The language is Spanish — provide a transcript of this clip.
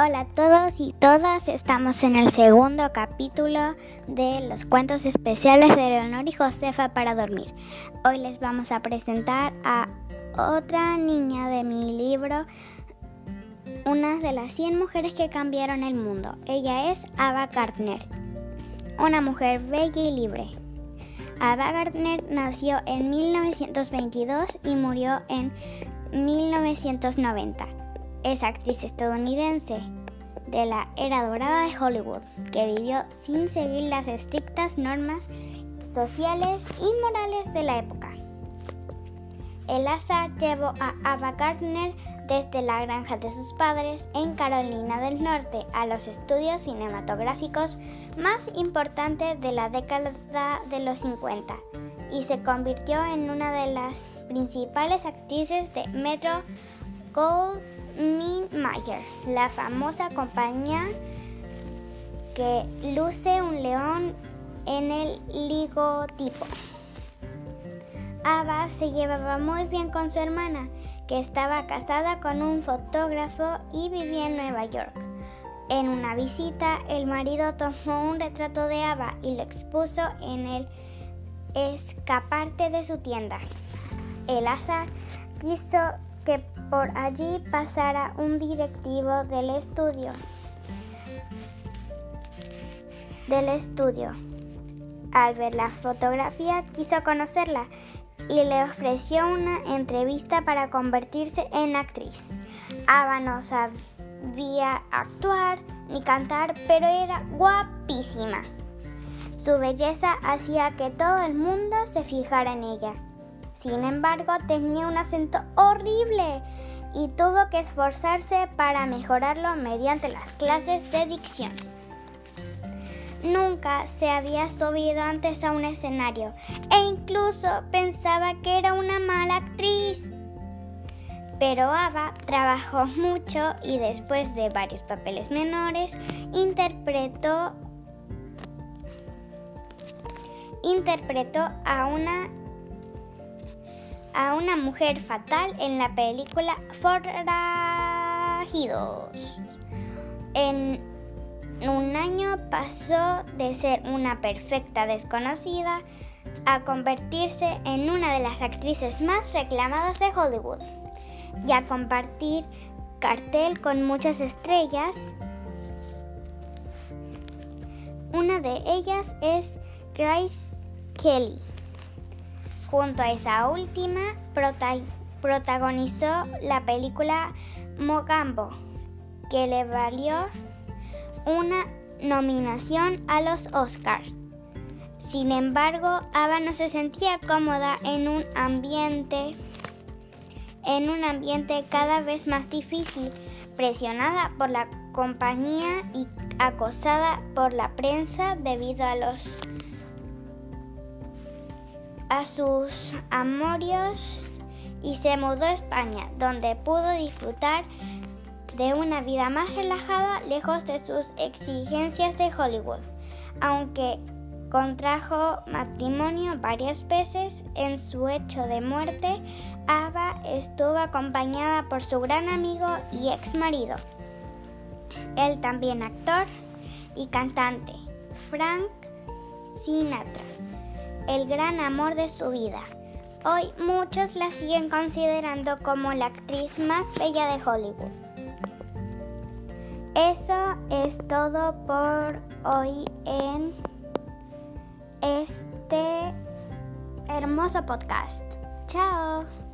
Hola a todos y todas, estamos en el segundo capítulo de los cuentos especiales de Leonor y Josefa para dormir. Hoy les vamos a presentar a otra niña de mi libro, una de las 100 mujeres que cambiaron el mundo. Ella es Ava Gardner, una mujer bella y libre. Ava Gardner nació en 1922 y murió en 1990 es actriz estadounidense de la era dorada de Hollywood, que vivió sin seguir las estrictas normas sociales y morales de la época. El azar llevó a Ava Gardner desde la granja de sus padres en Carolina del Norte a los estudios cinematográficos más importantes de la década de los 50 y se convirtió en una de las principales actrices de Metro Goldwyn Mayer, la famosa compañía que luce un león en el ligotipo. Ava se llevaba muy bien con su hermana, que estaba casada con un fotógrafo y vivía en Nueva York. En una visita, el marido tomó un retrato de Ava y lo expuso en el escaparte de su tienda. El azar quiso que por allí pasara un directivo del estudio. Del estudio. Al ver la fotografía quiso conocerla y le ofreció una entrevista para convertirse en actriz. Ava no sabía actuar ni cantar, pero era guapísima. Su belleza hacía que todo el mundo se fijara en ella. Sin embargo, tenía un acento horrible y tuvo que esforzarse para mejorarlo mediante las clases de dicción. Nunca se había subido antes a un escenario e incluso pensaba que era una mala actriz. Pero Ava trabajó mucho y después de varios papeles menores interpretó interpretó a una a una mujer fatal en la película Forajidos. En un año pasó de ser una perfecta desconocida a convertirse en una de las actrices más reclamadas de Hollywood y a compartir cartel con muchas estrellas. Una de ellas es Grace Kelly. Junto a esa última, protagonizó la película Mogambo, que le valió una nominación a los Oscars. Sin embargo, Ava no se sentía cómoda en un ambiente en un ambiente cada vez más difícil, presionada por la compañía y acosada por la prensa debido a los a sus amorios y se mudó a España, donde pudo disfrutar de una vida más relajada lejos de sus exigencias de Hollywood. Aunque contrajo matrimonio varias veces, en su hecho de muerte, Ava estuvo acompañada por su gran amigo y ex marido, él también actor y cantante, Frank Sinatra el gran amor de su vida. Hoy muchos la siguen considerando como la actriz más bella de Hollywood. Eso es todo por hoy en este hermoso podcast. Chao.